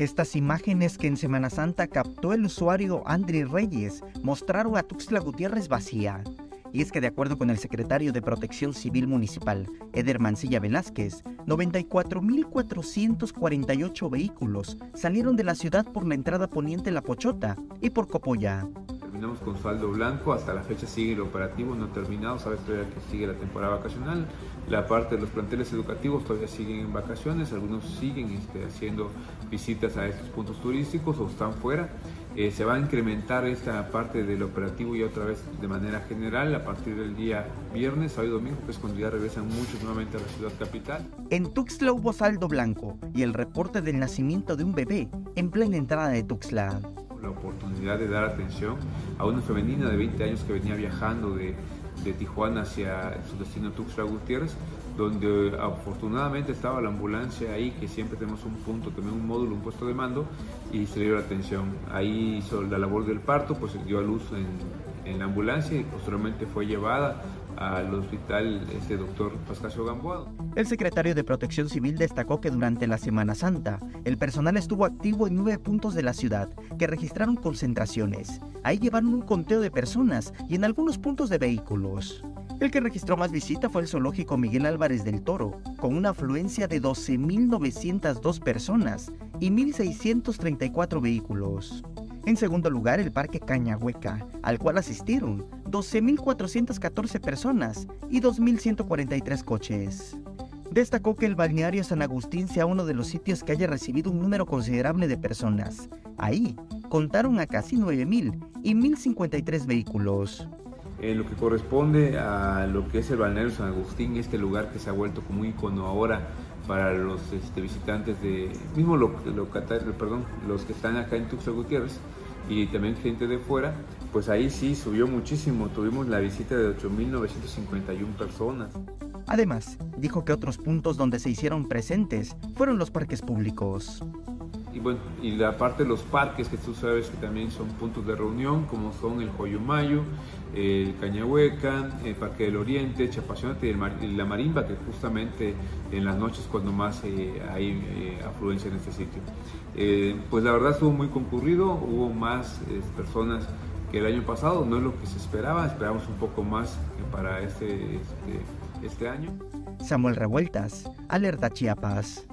Estas imágenes que en Semana Santa captó el usuario Andri Reyes mostraron a Tuxtla Gutiérrez vacía. Y es que de acuerdo con el secretario de Protección Civil Municipal, Eder Mancilla Velázquez, 94.448 vehículos salieron de la ciudad por la entrada poniente La Pochota y por Copoya terminamos con saldo blanco, hasta la fecha sigue el operativo no terminado, sabes todavía que sigue la temporada vacacional, la parte de los planteles educativos todavía siguen en vacaciones, algunos siguen este, haciendo visitas a estos puntos turísticos o están fuera. Eh, se va a incrementar esta parte del operativo y otra vez de manera general a partir del día viernes, sábado y domingo, que es cuando ya regresan muchos nuevamente a la ciudad capital. En Tuxtla hubo saldo blanco y el reporte del nacimiento de un bebé en plena entrada de Tuxtla. la oportunidad de dar atención a una femenina de 20 años que venía viajando de, de Tijuana hacia su destino Tuxtla Gutiérrez, donde afortunadamente estaba la ambulancia ahí, que siempre tenemos un punto, también un módulo, un puesto de mando, y se dio la atención. Ahí hizo la labor del parto, pues dio a luz en, en la ambulancia y posteriormente fue llevada al hospital este doctor Pascasio Gamboa. El secretario de Protección Civil destacó que durante la Semana Santa el personal estuvo activo en nueve puntos de la ciudad que registraron concentraciones. Ahí llevaron un conteo de personas y en algunos puntos de vehículos. El que registró más visita fue el zoológico Miguel Álvarez del Toro, con una afluencia de 12.902 personas y 1.634 vehículos. En segundo lugar, el Parque Cañahueca, al cual asistieron 12.414 personas y 2.143 coches. Destacó que el balneario San Agustín sea uno de los sitios que haya recibido un número considerable de personas. Ahí contaron a casi 9.000 y 1.053 vehículos. En lo que corresponde a lo que es el balneario San Agustín, este lugar que se ha vuelto como icono ahora para los este, visitantes de, mismo lo, perdón, los que están acá en Tuxtla Gutiérrez y también gente de fuera, pues ahí sí subió muchísimo, tuvimos la visita de 8.951 personas. Además, dijo que otros puntos donde se hicieron presentes fueron los parques públicos. Y bueno, y la parte de los parques que tú sabes que también son puntos de reunión, como son el Joyomayo, el Cañahueca, el Parque del Oriente, Chapacionate y, la Marimba, que justamente en las noches cuando más eh, hay eh, afluencia en este sitio. Eh, pues la verdad estuvo muy concurrido, hubo más personas que el año pasado, no es lo que se esperaba, esperamos un poco más para este, este, este año. Samuel Revueltas, Alerta Chiapas.